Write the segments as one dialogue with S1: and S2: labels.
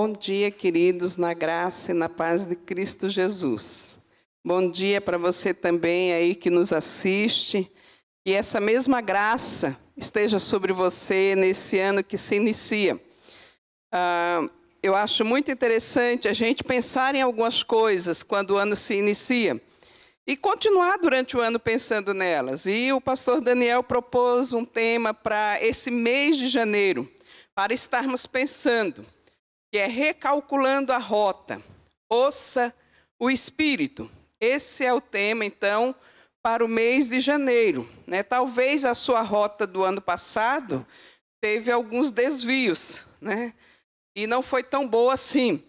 S1: Bom dia, queridos, na graça e na paz de Cristo Jesus. Bom dia para você também aí que nos assiste. Que essa mesma graça esteja sobre você nesse ano que se inicia. Ah, eu acho muito interessante a gente pensar em algumas coisas quando o ano se inicia e continuar durante o ano pensando nelas. E o pastor Daniel propôs um tema para esse mês de janeiro, para estarmos pensando, que é recalculando a rota. Ouça o espírito. Esse é o tema, então, para o mês de janeiro. Né? Talvez a sua rota do ano passado teve alguns desvios, né? e não foi tão boa assim.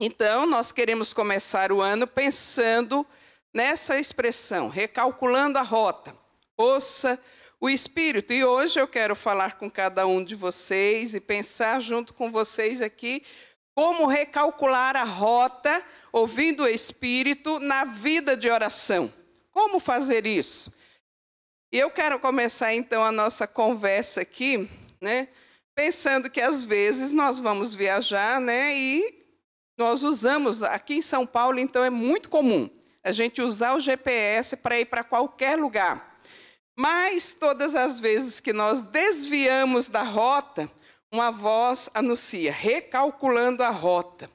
S1: Então, nós queremos começar o ano pensando nessa expressão, recalculando a rota. Ouça o Espírito. E hoje eu quero falar com cada um de vocês e pensar junto com vocês aqui como recalcular a rota, ouvindo o Espírito, na vida de oração. Como fazer isso? E eu quero começar então a nossa conversa aqui, né? Pensando que às vezes nós vamos viajar, né? E nós usamos aqui em São Paulo, então é muito comum a gente usar o GPS para ir para qualquer lugar. Mas todas as vezes que nós desviamos da rota, uma voz anuncia, recalculando a rota.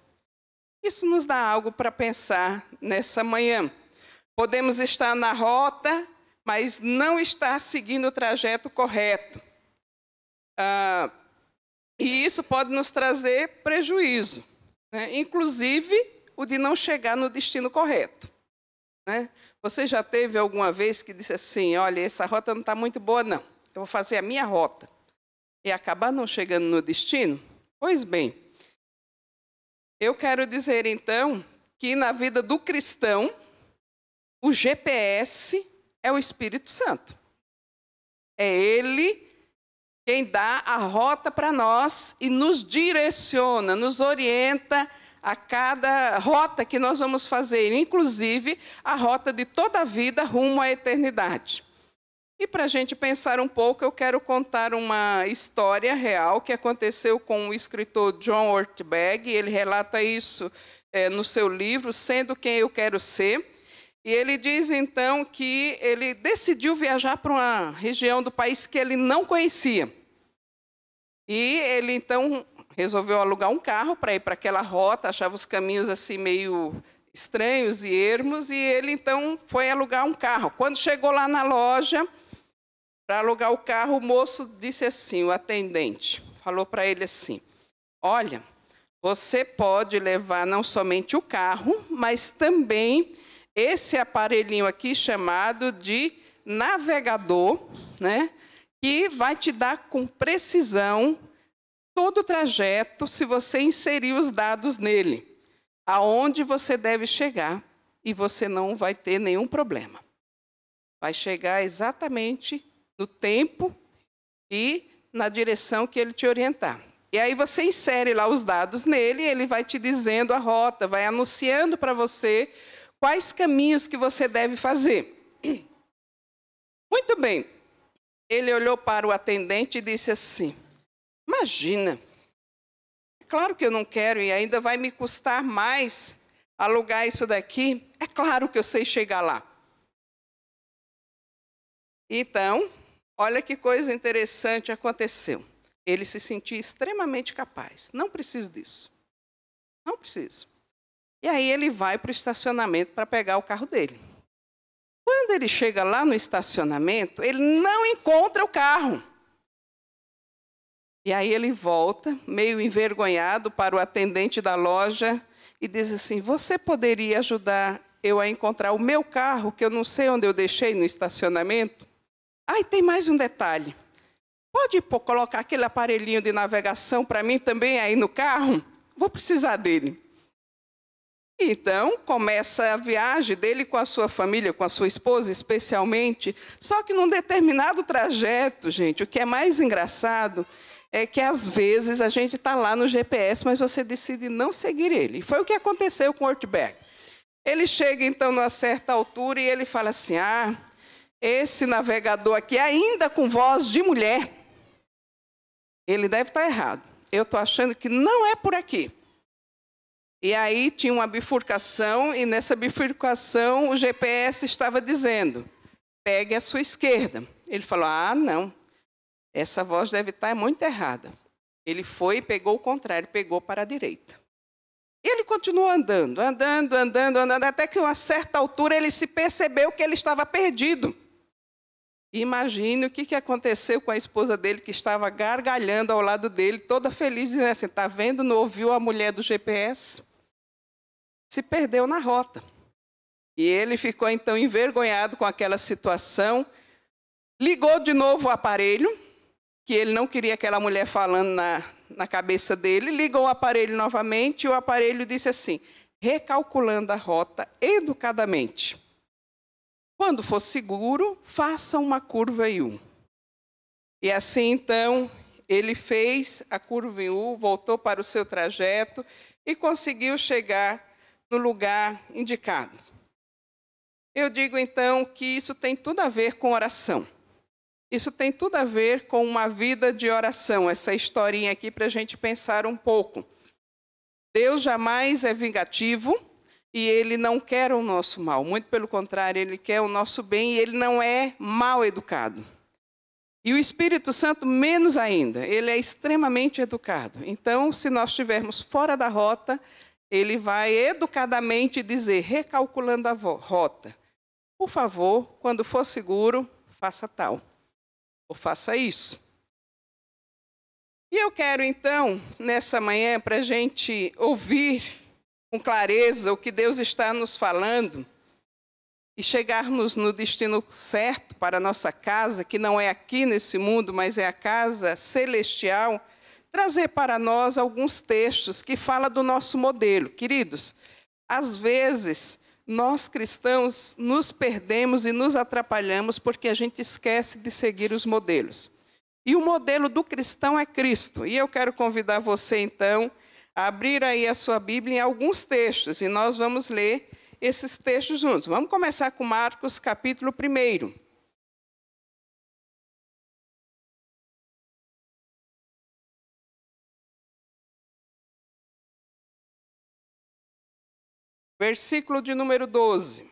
S1: Isso nos dá algo para pensar nessa manhã. Podemos estar na rota, mas não estar seguindo o trajeto correto. Ah, e isso pode nos trazer prejuízo, né? inclusive o de não chegar no destino correto. Né? Você já teve alguma vez que disse assim: olha, essa rota não está muito boa, não. Eu vou fazer a minha rota. E acabar não chegando no destino? Pois bem, eu quero dizer então que na vida do cristão, o GPS é o Espírito Santo. É Ele quem dá a rota para nós e nos direciona, nos orienta a cada rota que nós vamos fazer, inclusive a rota de toda a vida rumo à eternidade. E para a gente pensar um pouco, eu quero contar uma história real que aconteceu com o escritor John Ortberg. Ele relata isso é, no seu livro, Sendo Quem Eu Quero Ser. E ele diz então que ele decidiu viajar para uma região do país que ele não conhecia. E ele então resolveu alugar um carro para ir para aquela rota, achava os caminhos assim meio estranhos e ermos, e ele então foi alugar um carro. Quando chegou lá na loja para alugar o carro, o moço disse assim, o atendente, falou para ele assim: "Olha, você pode levar não somente o carro, mas também esse aparelhinho aqui chamado de navegador, né? Que vai te dar com precisão todo o trajeto se você inserir os dados nele, aonde você deve chegar e você não vai ter nenhum problema. Vai chegar exatamente no tempo e na direção que ele te orientar. E aí você insere lá os dados nele, ele vai te dizendo a rota, vai anunciando para você quais caminhos que você deve fazer. Muito bem. Ele olhou para o atendente e disse assim: Imagina. É claro que eu não quero e ainda vai me custar mais alugar isso daqui. É claro que eu sei chegar lá. Então, olha que coisa interessante aconteceu. Ele se sentia extremamente capaz. Não preciso disso. Não preciso. E aí ele vai para o estacionamento para pegar o carro dele. Quando ele chega lá no estacionamento, ele não encontra o carro. E aí ele volta, meio envergonhado, para o atendente da loja e diz assim: Você poderia ajudar eu a encontrar o meu carro, que eu não sei onde eu deixei no estacionamento? Ah, e tem mais um detalhe. Pode colocar aquele aparelhinho de navegação para mim também aí no carro? Vou precisar dele. Então, começa a viagem dele com a sua família, com a sua esposa especialmente. Só que num determinado trajeto, gente, o que é mais engraçado é que às vezes a gente está lá no GPS, mas você decide não seguir ele. Foi o que aconteceu com o Ortberg. Ele chega então numa certa altura e ele fala assim: Ah, esse navegador aqui, ainda com voz de mulher, ele deve estar tá errado. Eu estou achando que não é por aqui. E aí tinha uma bifurcação, e nessa bifurcação o GPS estava dizendo: pegue a sua esquerda. Ele falou: ah, não, essa voz deve estar muito errada. Ele foi e pegou o contrário, pegou para a direita. Ele continuou andando, andando, andando, andando, até que a uma certa altura ele se percebeu que ele estava perdido. Imagine o que, que aconteceu com a esposa dele, que estava gargalhando ao lado dele, toda feliz, dizendo assim: está vendo, não ouviu a mulher do GPS? Se perdeu na rota. E ele ficou então envergonhado com aquela situação, ligou de novo o aparelho, que ele não queria aquela mulher falando na, na cabeça dele, ligou o aparelho novamente e o aparelho disse assim: recalculando a rota educadamente. Quando for seguro, faça uma curva em U. E assim então ele fez a curva em U, voltou para o seu trajeto e conseguiu chegar no lugar indicado. Eu digo então que isso tem tudo a ver com oração. Isso tem tudo a ver com uma vida de oração, essa historinha aqui para a gente pensar um pouco. Deus jamais é vingativo e ele não quer o nosso mal, muito pelo contrário, ele quer o nosso bem e ele não é mal educado. E o Espírito Santo, menos ainda, ele é extremamente educado. Então, se nós estivermos fora da rota, ele vai educadamente dizer, recalculando a rota: por favor, quando for seguro, faça tal ou faça isso. E eu quero então, nessa manhã, para a gente ouvir com clareza o que Deus está nos falando e chegarmos no destino certo para a nossa casa, que não é aqui nesse mundo, mas é a casa celestial, trazer para nós alguns textos que falam do nosso modelo. Queridos, às vezes nós cristãos nos perdemos e nos atrapalhamos porque a gente esquece de seguir os modelos. E o modelo do cristão é Cristo. E eu quero convidar você, então, a abrir aí a sua Bíblia em alguns textos, e nós vamos ler esses textos juntos. Vamos começar com Marcos, capítulo 1. Versículo de número 12.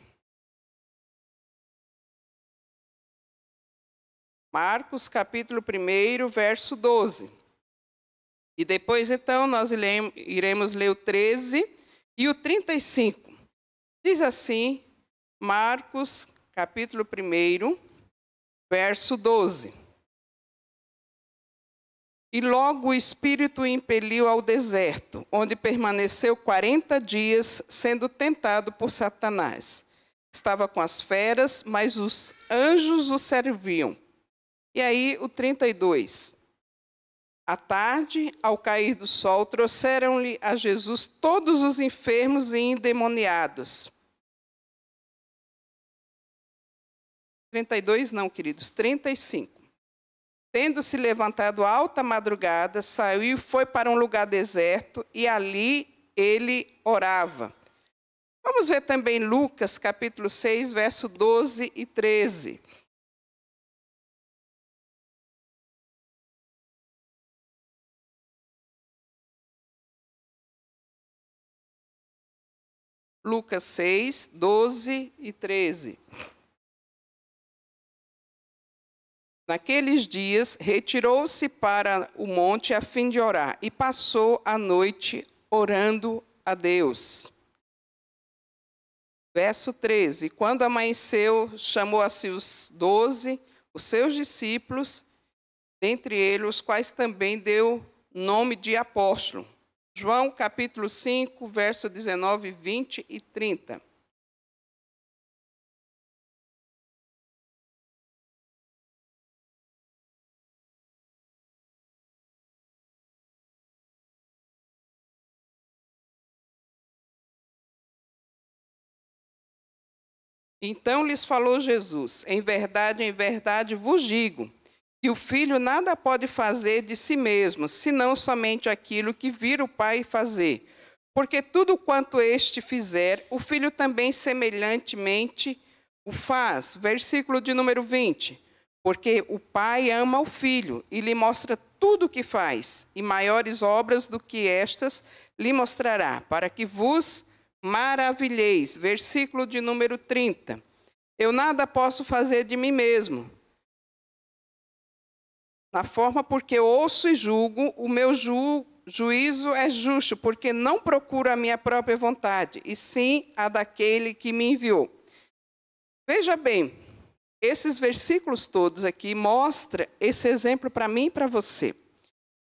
S1: Marcos, capítulo 1, verso 12. E depois, então, nós iremos ler o 13 e o 35. Diz assim, Marcos, capítulo 1, verso 12. E logo o Espírito o impeliu ao deserto, onde permaneceu quarenta dias, sendo tentado por Satanás. Estava com as feras, mas os anjos o serviam. E aí o 32. À tarde, ao cair do sol, trouxeram-lhe a Jesus todos os enfermos e endemoniados. 32 não, queridos, 35. Tendo-se levantado alta madrugada, saiu e foi para um lugar deserto, e ali ele orava. Vamos ver também Lucas, capítulo 6, verso 12 e 13. Lucas 6, 12 e 13. Naqueles dias, retirou-se para o monte a fim de orar e passou a noite orando a Deus. Verso 13: Quando amanheceu, chamou a si os doze, os seus discípulos, dentre eles os quais também deu nome de apóstolo. João capítulo 5, verso 19, 20 e 30. Então lhes falou Jesus: Em verdade, em verdade vos digo que o filho nada pode fazer de si mesmo, senão somente aquilo que vir o Pai fazer. Porque tudo quanto este fizer, o filho também semelhantemente o faz. Versículo de número 20. Porque o Pai ama o filho e lhe mostra tudo o que faz, e maiores obras do que estas lhe mostrará, para que vos maravilheis. Versículo de número 30. Eu nada posso fazer de mim mesmo. Na forma porque ouço e julgo, o meu ju juízo é justo, porque não procuro a minha própria vontade, e sim a daquele que me enviou. Veja bem, esses versículos todos aqui mostram esse exemplo para mim e para você.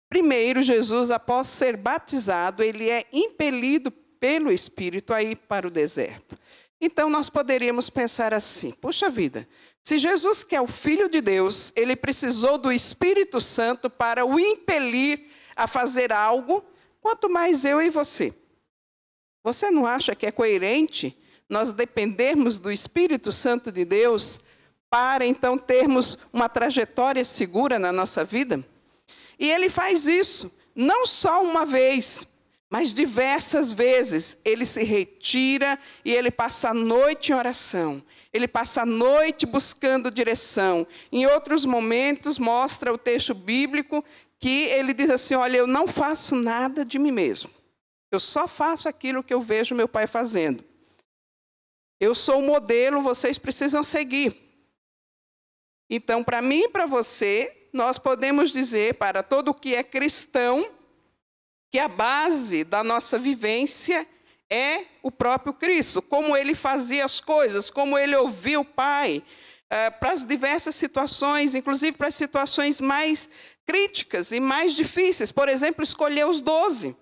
S1: Primeiro, Jesus, após ser batizado, ele é impelido pelo Espírito a ir para o deserto. Então, nós poderíamos pensar assim: puxa vida, se Jesus, que é o Filho de Deus, ele precisou do Espírito Santo para o impelir a fazer algo, quanto mais eu e você. Você não acha que é coerente nós dependermos do Espírito Santo de Deus para então termos uma trajetória segura na nossa vida? E ele faz isso não só uma vez, mas diversas vezes ele se retira e ele passa a noite em oração. Ele passa a noite buscando direção. Em outros momentos, mostra o texto bíblico que ele diz assim: Olha, eu não faço nada de mim mesmo. Eu só faço aquilo que eu vejo meu pai fazendo. Eu sou o modelo, vocês precisam seguir. Então, para mim e para você, nós podemos dizer para todo que é cristão que a base da nossa vivência é o próprio Cristo, como ele fazia as coisas, como ele ouvia o Pai, eh, para as diversas situações, inclusive para as situações mais críticas e mais difíceis. Por exemplo, escolher os doze.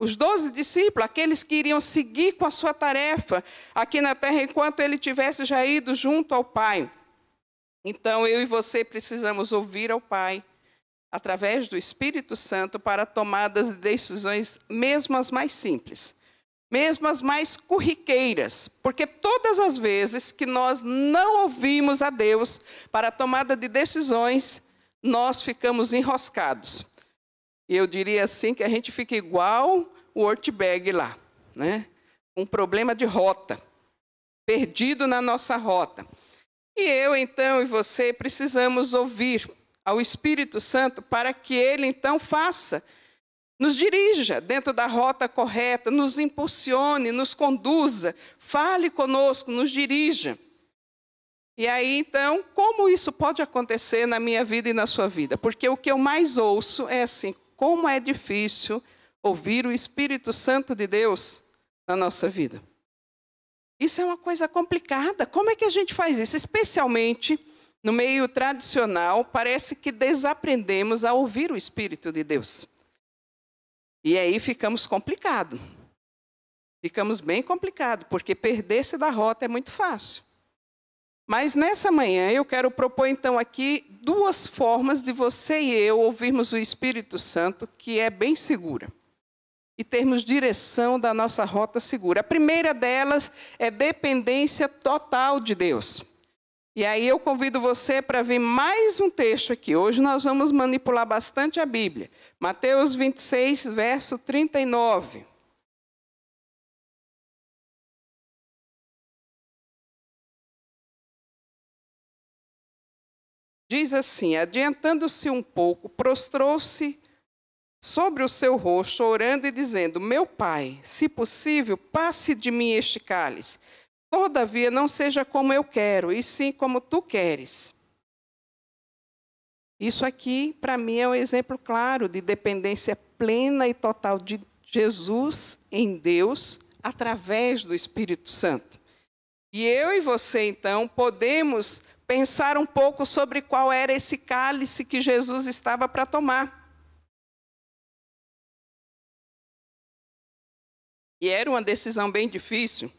S1: Os doze discípulos, aqueles que iriam seguir com a sua tarefa aqui na terra enquanto ele tivesse já ido junto ao Pai. Então, eu e você precisamos ouvir ao Pai através do Espírito Santo para tomadas de decisões, mesmo as mais simples, mesmo as mais corriqueiras, porque todas as vezes que nós não ouvimos a Deus para a tomada de decisões, nós ficamos enroscados. E eu diria assim que a gente fica igual o Ortberg lá, né? Um problema de rota, perdido na nossa rota. E eu, então, e você precisamos ouvir ao Espírito Santo para que ele, então, faça, nos dirija dentro da rota correta, nos impulsione, nos conduza, fale conosco, nos dirija. E aí, então, como isso pode acontecer na minha vida e na sua vida? Porque o que eu mais ouço é assim: como é difícil ouvir o Espírito Santo de Deus na nossa vida. Isso é uma coisa complicada. Como é que a gente faz isso? Especialmente no meio tradicional, parece que desaprendemos a ouvir o Espírito de Deus. E aí ficamos complicados. Ficamos bem complicados, porque perder-se da rota é muito fácil. Mas nessa manhã eu quero propor então aqui duas formas de você e eu ouvirmos o Espírito Santo que é bem segura e termos direção da nossa rota segura. A primeira delas é dependência total de Deus. E aí eu convido você para ver mais um texto aqui. Hoje nós vamos manipular bastante a Bíblia. Mateus 26, verso 39. Diz assim: Adiantando-se um pouco, prostrou-se sobre o seu rosto, orando e dizendo: Meu pai, se possível, passe de mim este cálice. Todavia, não seja como eu quero, e sim como tu queres. Isso aqui, para mim, é um exemplo claro de dependência plena e total de Jesus em Deus, através do Espírito Santo. E eu e você, então, podemos pensar um pouco sobre qual era esse cálice que Jesus estava para tomar. E era uma decisão bem difícil.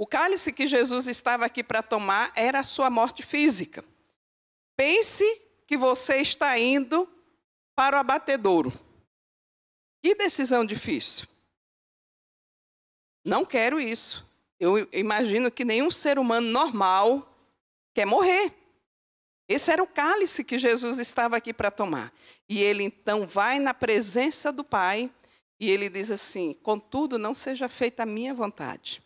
S1: O cálice que Jesus estava aqui para tomar era a sua morte física. Pense que você está indo para o abatedouro. Que decisão difícil. Não quero isso. Eu imagino que nenhum ser humano normal quer morrer. Esse era o cálice que Jesus estava aqui para tomar. E ele então vai na presença do Pai e ele diz assim: Contudo, não seja feita a minha vontade,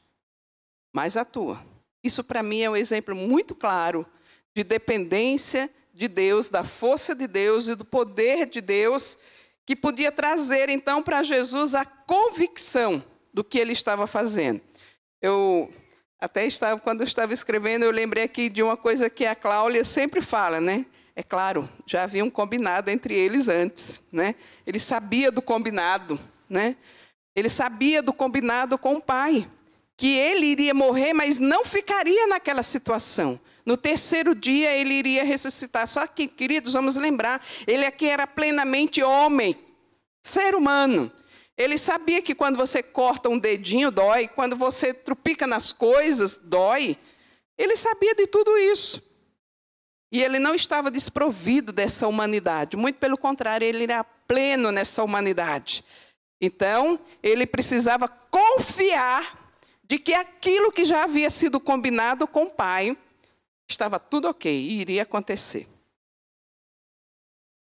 S1: mas a tua. Isso para mim é um exemplo muito claro de dependência de Deus, da força de Deus e do poder de Deus, que podia trazer então para Jesus a convicção do que ele estava fazendo. Eu até estava, quando eu estava escrevendo, eu lembrei aqui de uma coisa que a Cláudia sempre fala, né? É claro, já havia um combinado entre eles antes, né? Ele sabia do combinado, né? Ele sabia do combinado com o pai, que ele iria morrer, mas não ficaria naquela situação. No terceiro dia ele iria ressuscitar. Só que, queridos, vamos lembrar, ele aqui era plenamente homem, ser humano. Ele sabia que quando você corta um dedinho dói, quando você trupica nas coisas dói. Ele sabia de tudo isso. E ele não estava desprovido dessa humanidade, muito pelo contrário, ele era pleno nessa humanidade. Então, ele precisava confiar de que aquilo que já havia sido combinado com o pai estava tudo ok e iria acontecer.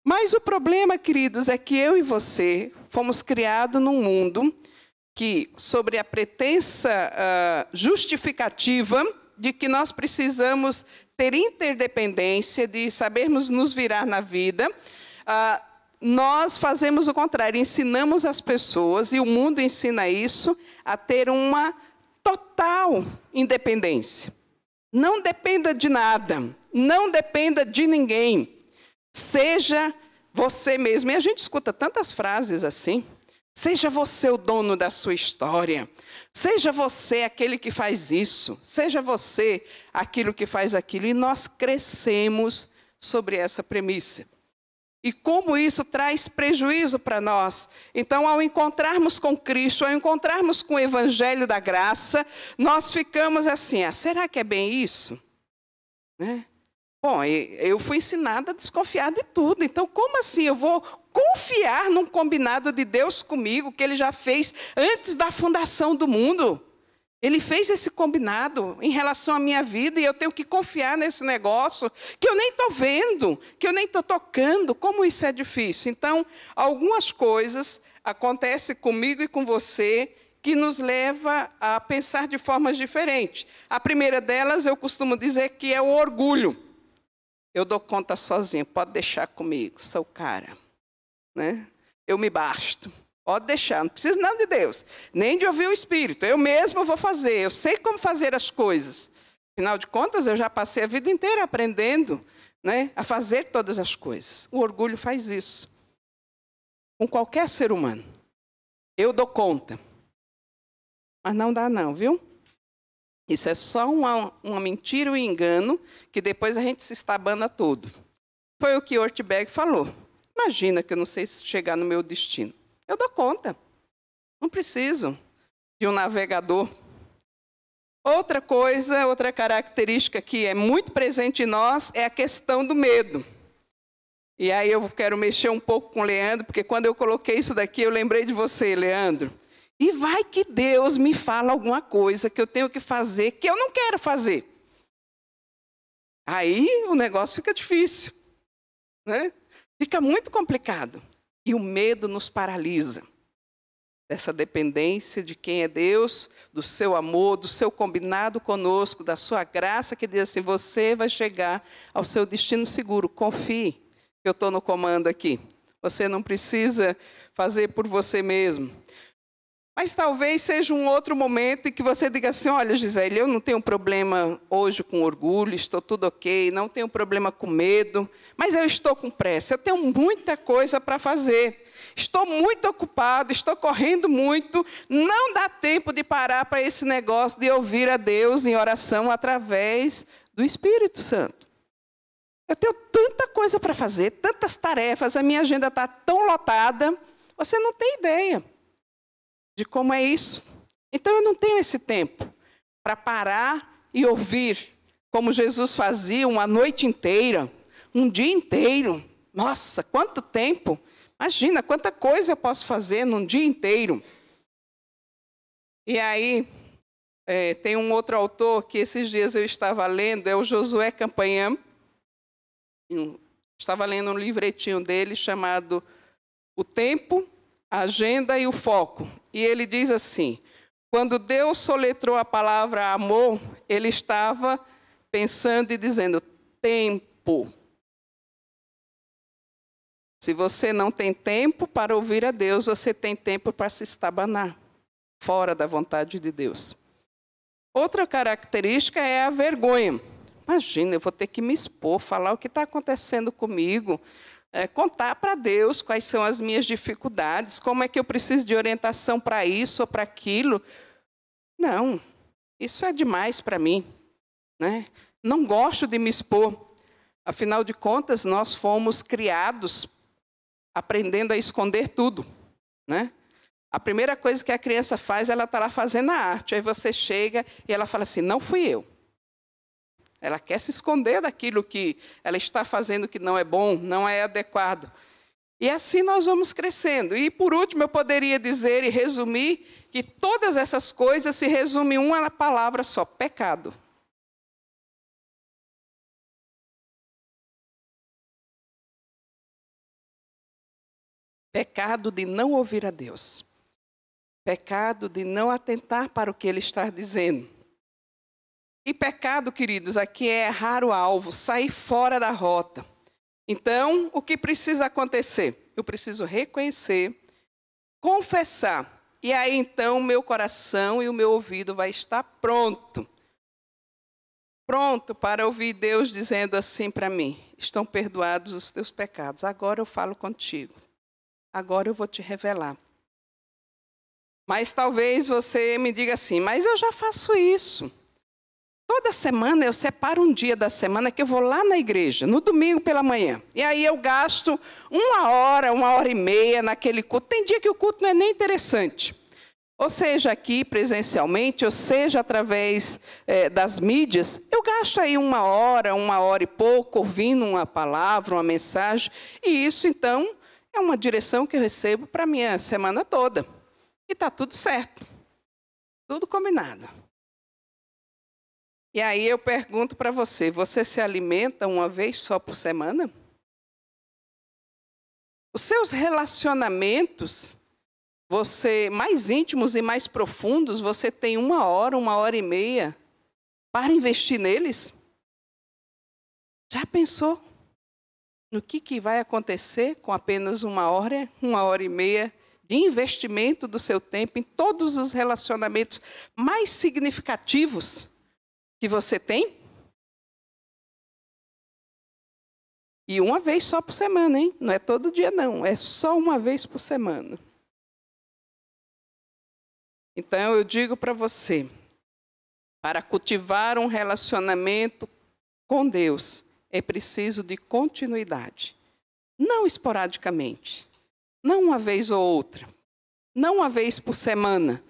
S1: Mas o problema, queridos, é que eu e você fomos criados num mundo que, sobre a pretensa uh, justificativa de que nós precisamos ter interdependência, de sabermos nos virar na vida, uh, nós fazemos o contrário, ensinamos as pessoas, e o mundo ensina isso, a ter uma total independência. Não dependa de nada, não dependa de ninguém. Seja você mesmo. E a gente escuta tantas frases assim. Seja você o dono da sua história. Seja você aquele que faz isso. Seja você aquilo que faz aquilo. E nós crescemos sobre essa premissa. E como isso traz prejuízo para nós. Então, ao encontrarmos com Cristo, ao encontrarmos com o Evangelho da Graça, nós ficamos assim: ah, será que é bem isso? Né? Bom, eu fui ensinada a desconfiar de tudo. Então, como assim eu vou confiar num combinado de Deus comigo que ele já fez antes da fundação do mundo? Ele fez esse combinado em relação à minha vida e eu tenho que confiar nesse negócio que eu nem estou vendo, que eu nem estou tocando. Como isso é difícil? Então, algumas coisas acontecem comigo e com você que nos leva a pensar de formas diferentes. A primeira delas, eu costumo dizer que é o orgulho. Eu dou conta sozinho, pode deixar comigo, sou o cara. Né? Eu me basto. Pode deixar, não precisa nada de Deus, nem de ouvir o Espírito. Eu mesmo vou fazer, eu sei como fazer as coisas. Afinal de contas, eu já passei a vida inteira aprendendo né, a fazer todas as coisas. O orgulho faz isso. Com qualquer ser humano. Eu dou conta. Mas não dá, não, viu? Isso é só uma, uma mentira e um engano que depois a gente se estabana todo. Foi o que Ortberg falou. Imagina que eu não sei chegar no meu destino. Eu dou conta. Não preciso de um navegador. Outra coisa, outra característica que é muito presente em nós é a questão do medo. E aí eu quero mexer um pouco com o Leandro, porque quando eu coloquei isso daqui, eu lembrei de você, Leandro. E vai que Deus me fala alguma coisa que eu tenho que fazer que eu não quero fazer. Aí o negócio fica difícil. Né? Fica muito complicado. E o medo nos paralisa. Dessa dependência de quem é Deus, do seu amor, do seu combinado conosco, da sua graça, que diz assim: você vai chegar ao seu destino seguro. Confie que eu estou no comando aqui. Você não precisa fazer por você mesmo. Mas talvez seja um outro momento em que você diga assim: olha, Gisele, eu não tenho problema hoje com orgulho, estou tudo ok, não tenho problema com medo, mas eu estou com pressa, eu tenho muita coisa para fazer. Estou muito ocupado, estou correndo muito, não dá tempo de parar para esse negócio de ouvir a Deus em oração através do Espírito Santo. Eu tenho tanta coisa para fazer, tantas tarefas, a minha agenda está tão lotada, você não tem ideia de como é isso. Então eu não tenho esse tempo para parar e ouvir, como Jesus fazia uma noite inteira, um dia inteiro. Nossa, quanto tempo! Imagina quanta coisa eu posso fazer num dia inteiro. E aí, é, tem um outro autor que esses dias eu estava lendo, é o Josué Campanhã. Estava lendo um livretinho dele chamado O Tempo, a Agenda e o Foco. E ele diz assim: quando Deus soletrou a palavra amor, ele estava pensando e dizendo tempo. Se você não tem tempo para ouvir a Deus, você tem tempo para se estabanar fora da vontade de Deus. Outra característica é a vergonha. Imagina, eu vou ter que me expor, falar o que está acontecendo comigo, é, contar para Deus quais são as minhas dificuldades, como é que eu preciso de orientação para isso ou para aquilo. Não, isso é demais para mim. Né? Não gosto de me expor. Afinal de contas, nós fomos criados aprendendo a esconder tudo. Né? A primeira coisa que a criança faz, ela está lá fazendo a arte. Aí você chega e ela fala assim: não fui eu. Ela quer se esconder daquilo que ela está fazendo que não é bom, não é adequado. E assim nós vamos crescendo. E por último, eu poderia dizer e resumir que todas essas coisas se resumem em uma palavra só: pecado. Pecado de não ouvir a Deus. Pecado de não atentar para o que Ele está dizendo. E pecado, queridos, aqui é errar o alvo, sair fora da rota. Então, o que precisa acontecer? Eu preciso reconhecer, confessar. E aí então o meu coração e o meu ouvido vai estar pronto. Pronto para ouvir Deus dizendo assim para mim: estão perdoados os teus pecados. Agora eu falo contigo. Agora eu vou te revelar. Mas talvez você me diga assim: mas eu já faço isso. Toda semana eu separo um dia da semana que eu vou lá na igreja, no domingo pela manhã. E aí eu gasto uma hora, uma hora e meia naquele culto. Tem dia que o culto não é nem interessante. Ou seja, aqui presencialmente, ou seja, através é, das mídias, eu gasto aí uma hora, uma hora e pouco, ouvindo uma palavra, uma mensagem. E isso, então, é uma direção que eu recebo para a minha semana toda. E está tudo certo. Tudo combinado. E aí eu pergunto para você: você se alimenta uma vez só por semana? Os seus relacionamentos, você mais íntimos e mais profundos, você tem uma hora, uma hora e meia para investir neles? Já pensou no que, que vai acontecer com apenas uma hora, uma hora e meia de investimento do seu tempo em todos os relacionamentos mais significativos? Que você tem? E uma vez só por semana, hein? Não é todo dia, não. É só uma vez por semana. Então eu digo para você: para cultivar um relacionamento com Deus, é preciso de continuidade. Não esporadicamente. Não uma vez ou outra. Não uma vez por semana.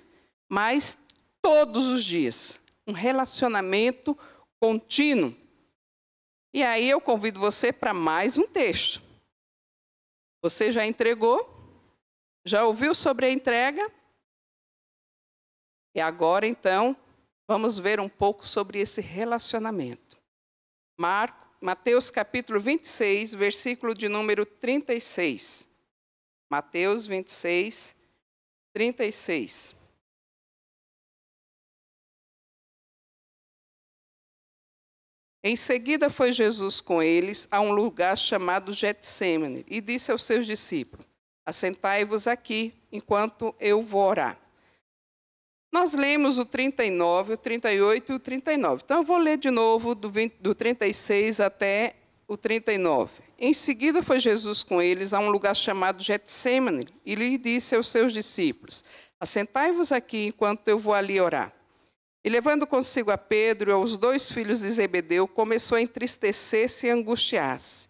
S1: Mas todos os dias um relacionamento contínuo. E aí eu convido você para mais um texto. Você já entregou? Já ouviu sobre a entrega? E agora então, vamos ver um pouco sobre esse relacionamento. Marco, Mateus capítulo 26, versículo de número 36. Mateus 26, 36. Em seguida foi Jesus com eles a um lugar chamado Getsemane e disse aos seus discípulos: Assentai-vos aqui enquanto eu vou orar. Nós lemos o 39, o 38 e o 39. Então eu vou ler de novo do, 20, do 36 até o 39. Em seguida foi Jesus com eles a um lugar chamado Getsemane e lhe disse aos seus discípulos: Assentai-vos aqui enquanto eu vou ali orar. E levando consigo a Pedro e aos dois filhos de Zebedeu, começou a entristecer-se e angustiar-se.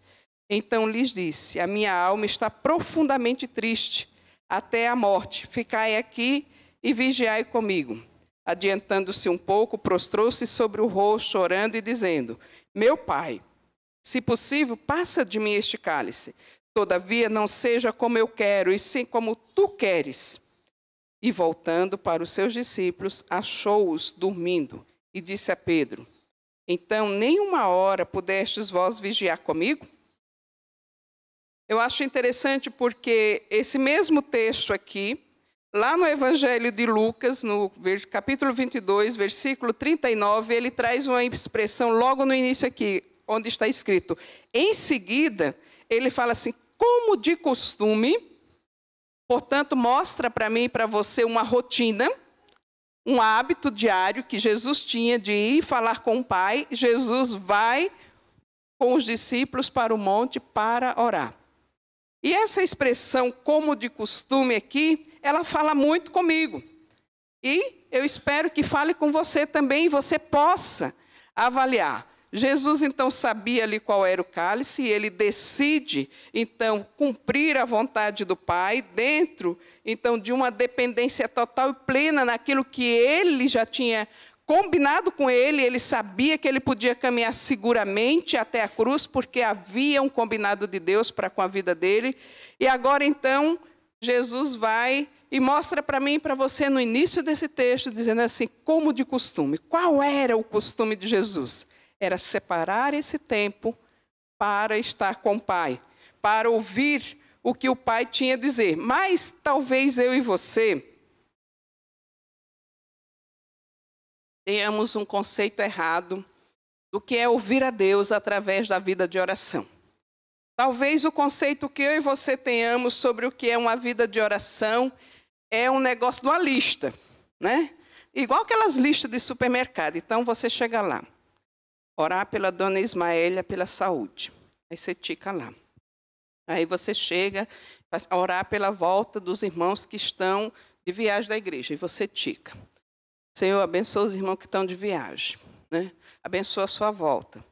S1: Então lhes disse: A minha alma está profundamente triste, até a morte. Ficai aqui e vigiai comigo. Adiantando-se um pouco, prostrou-se sobre o rosto, chorando e dizendo: Meu pai, se possível, passa de mim este cálice. Todavia, não seja como eu quero, e sim como tu queres. E voltando para os seus discípulos, achou-os dormindo e disse a Pedro: Então, nem uma hora pudestes vós vigiar comigo? Eu acho interessante porque esse mesmo texto aqui, lá no Evangelho de Lucas, no capítulo 22, versículo 39, ele traz uma expressão logo no início aqui, onde está escrito: Em seguida, ele fala assim: como de costume, portanto, mostra para mim e para você uma rotina, um hábito diário que Jesus tinha de ir falar com o Pai. Jesus vai com os discípulos para o monte para orar. E essa expressão, como de costume aqui, ela fala muito comigo. E eu espero que fale com você também e você possa avaliar. Jesus então sabia ali qual era o cálice e ele decide então cumprir a vontade do Pai dentro então de uma dependência total e plena naquilo que ele já tinha combinado com ele, ele sabia que ele podia caminhar seguramente até a cruz porque havia um combinado de Deus para com a vida dele. E agora então Jesus vai e mostra para mim e para você no início desse texto, dizendo assim, como de costume. Qual era o costume de Jesus? Era separar esse tempo para estar com o Pai, para ouvir o que o Pai tinha a dizer. Mas talvez eu e você tenhamos um conceito errado do que é ouvir a Deus através da vida de oração. Talvez o conceito que eu e você tenhamos sobre o que é uma vida de oração é um negócio de uma lista, né? Igual aquelas listas de supermercado. Então você chega lá, orar pela dona Ismaélia pela saúde. Aí você tica lá. Aí você chega a orar pela volta dos irmãos que estão de viagem da igreja. E você tica. Senhor, abençoa os irmãos que estão de viagem. Né? Abençoa a sua volta.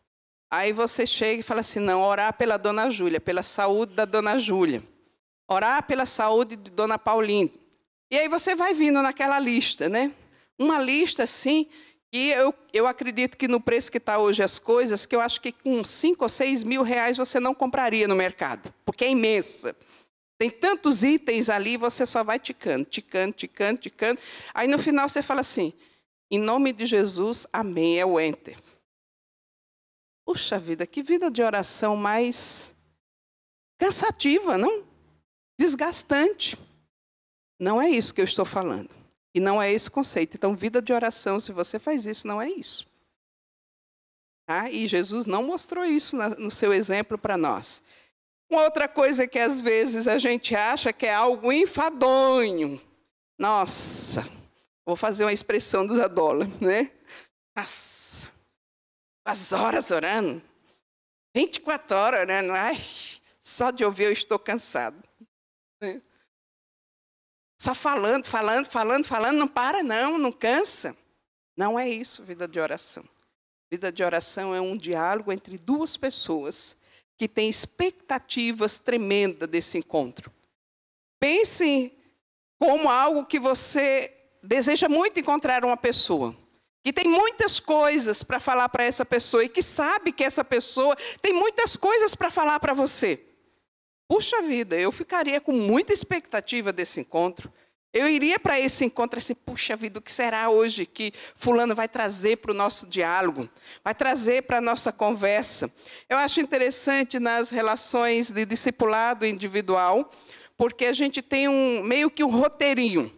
S1: Aí você chega e fala assim: não, orar pela dona Júlia, pela saúde da dona Júlia. Orar pela saúde de dona Pauline. E aí você vai vindo naquela lista, né? Uma lista assim, e eu, eu acredito que no preço que está hoje as coisas, que eu acho que com 5 ou 6 mil reais você não compraria no mercado, porque é imensa. Tem tantos itens ali, você só vai ticando, ticando, ticando, ticando. Aí no final você fala assim: em nome de Jesus, amém, é o enter. Puxa vida, que vida de oração mais cansativa, não? Desgastante. Não é isso que eu estou falando. E não é esse conceito. Então, vida de oração, se você faz isso, não é isso. Tá? E Jesus não mostrou isso no seu exemplo para nós. Uma outra coisa que às vezes a gente acha que é algo enfadonho. Nossa, vou fazer uma expressão dos Adola, né? Nossa, as horas orando, 24 horas orando, ai, só de ouvir eu estou cansado. Né? Só falando, falando, falando, falando, não para não, não cansa. Não é isso, vida de oração. Vida de oração é um diálogo entre duas pessoas que têm expectativas tremendas desse encontro. Pense como algo que você deseja muito encontrar uma pessoa, que tem muitas coisas para falar para essa pessoa e que sabe que essa pessoa tem muitas coisas para falar para você. Puxa vida, eu ficaria com muita expectativa desse encontro. Eu iria para esse encontro assim, puxa vida, o que será hoje que fulano vai trazer para o nosso diálogo, vai trazer para a nossa conversa. Eu acho interessante nas relações de discipulado individual, porque a gente tem um meio que um roteirinho.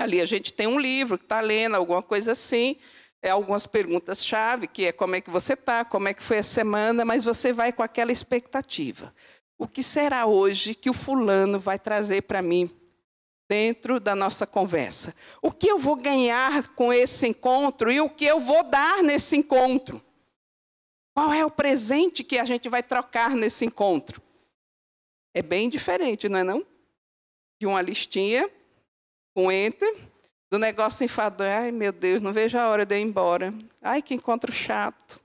S1: Ali a gente tem um livro que está lendo, alguma coisa assim, é algumas perguntas-chave, que é como é que você está, como é que foi a semana, mas você vai com aquela expectativa. O que será hoje que o fulano vai trazer para mim dentro da nossa conversa? O que eu vou ganhar com esse encontro e o que eu vou dar nesse encontro? Qual é o presente que a gente vai trocar nesse encontro? É bem diferente, não é não? De uma listinha com enter, do negócio enfadonho. Ai, meu Deus, não vejo a hora de eu ir embora. Ai, que encontro chato.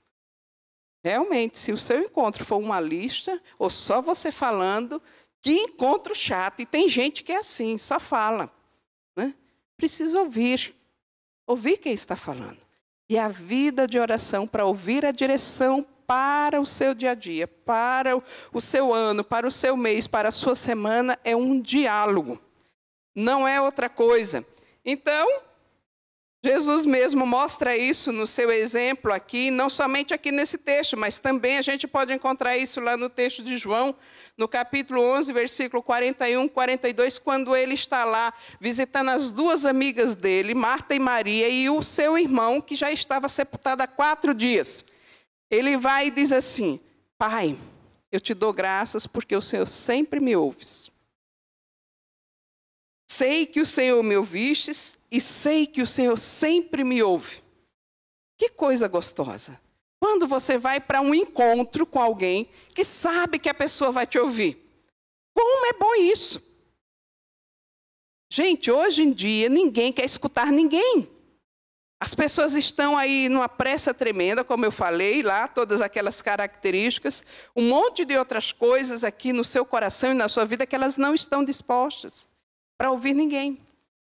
S1: Realmente, se o seu encontro for uma lista, ou só você falando, que encontro chato. E tem gente que é assim, só fala. Né? Precisa ouvir. Ouvir quem está falando. E a vida de oração para ouvir a direção para o seu dia a dia, para o seu ano, para o seu mês, para a sua semana, é um diálogo. Não é outra coisa. Então, Jesus mesmo mostra isso no seu exemplo aqui, não somente aqui nesse texto, mas também a gente pode encontrar isso lá no texto de João, no capítulo 11, versículo 41, 42, quando ele está lá visitando as duas amigas dele, Marta e Maria, e o seu irmão, que já estava sepultado há quatro dias. Ele vai e diz assim: Pai, eu te dou graças porque o Senhor sempre me ouves. Sei que o Senhor me ouvistes e sei que o Senhor sempre me ouve. Que coisa gostosa. Quando você vai para um encontro com alguém que sabe que a pessoa vai te ouvir. Como é bom isso? Gente, hoje em dia ninguém quer escutar ninguém. As pessoas estão aí numa pressa tremenda, como eu falei lá, todas aquelas características, um monte de outras coisas aqui no seu coração e na sua vida que elas não estão dispostas para ouvir ninguém.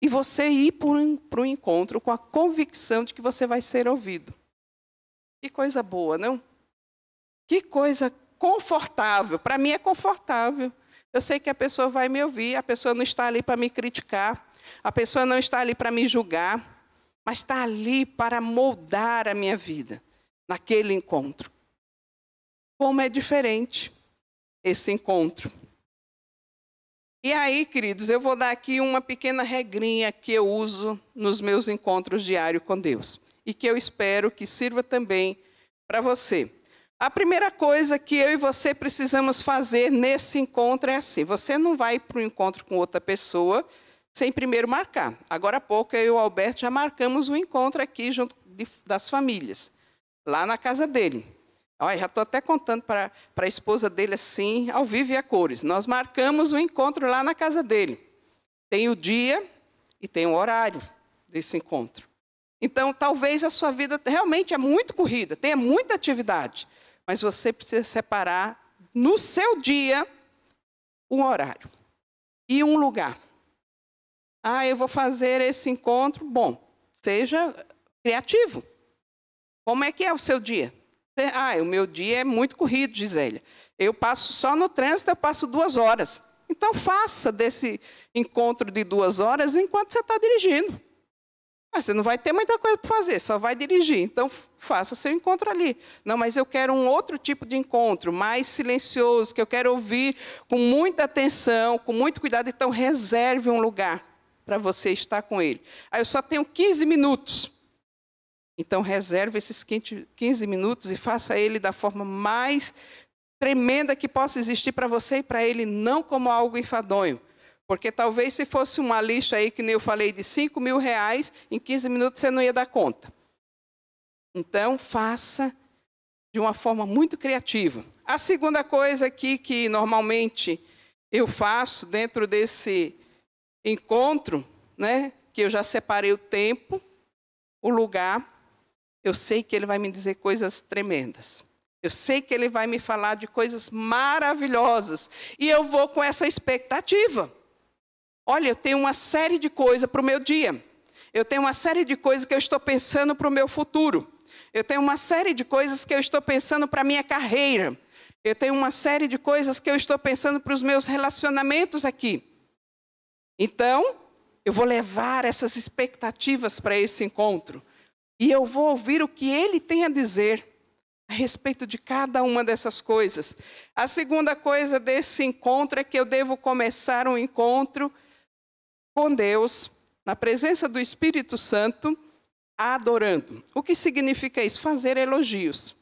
S1: E você ir para um encontro com a convicção de que você vai ser ouvido. Que coisa boa, não? Que coisa confortável. Para mim é confortável. Eu sei que a pessoa vai me ouvir, a pessoa não está ali para me criticar, a pessoa não está ali para me julgar mas está ali para moldar a minha vida naquele encontro. Como é diferente esse encontro. E aí, queridos, eu vou dar aqui uma pequena regrinha que eu uso nos meus encontros diários com Deus e que eu espero que sirva também para você. A primeira coisa que eu e você precisamos fazer nesse encontro é assim: você não vai para um encontro com outra pessoa sem primeiro marcar. Agora há pouco eu e o Alberto já marcamos um encontro aqui junto de, das famílias, lá na casa dele. Olha, já estou até contando para a esposa dele assim, ao vivo e a cores. Nós marcamos um encontro lá na casa dele. Tem o dia e tem o horário desse encontro. Então, talvez a sua vida realmente é muito corrida, tenha muita atividade, mas você precisa separar no seu dia um horário e um lugar. Ah, eu vou fazer esse encontro. Bom, seja criativo. Como é que é o seu dia? Ah, o meu dia é muito corrido, Gisélia. Eu passo só no trânsito, eu passo duas horas. Então faça desse encontro de duas horas enquanto você está dirigindo. Ah, você não vai ter muita coisa para fazer, só vai dirigir. Então faça seu encontro ali. Não, mas eu quero um outro tipo de encontro, mais silencioso, que eu quero ouvir com muita atenção, com muito cuidado. Então reserve um lugar para você estar com ele. Aí eu só tenho 15 minutos. Então reserve esses 15 minutos e faça ele da forma mais tremenda que possa existir para você e para ele, não como algo enfadonho. Porque talvez se fosse uma lista aí, que nem eu falei, de 5 mil reais, em 15 minutos você não ia dar conta. Então, faça de uma forma muito criativa. A segunda coisa aqui que normalmente eu faço dentro desse encontro, né, que eu já separei o tempo, o lugar, eu sei que ele vai me dizer coisas tremendas. Eu sei que ele vai me falar de coisas maravilhosas. E eu vou com essa expectativa. Olha, eu tenho uma série de coisas para o meu dia. Eu tenho uma série de coisas que eu estou pensando para o meu futuro. Eu tenho uma série de coisas que eu estou pensando para a minha carreira. Eu tenho uma série de coisas que eu estou pensando para os meus relacionamentos aqui. Então, eu vou levar essas expectativas para esse encontro e eu vou ouvir o que ele tem a dizer a respeito de cada uma dessas coisas. A segunda coisa desse encontro é que eu devo começar um encontro com Deus, na presença do Espírito Santo, adorando. O que significa isso? Fazer elogios.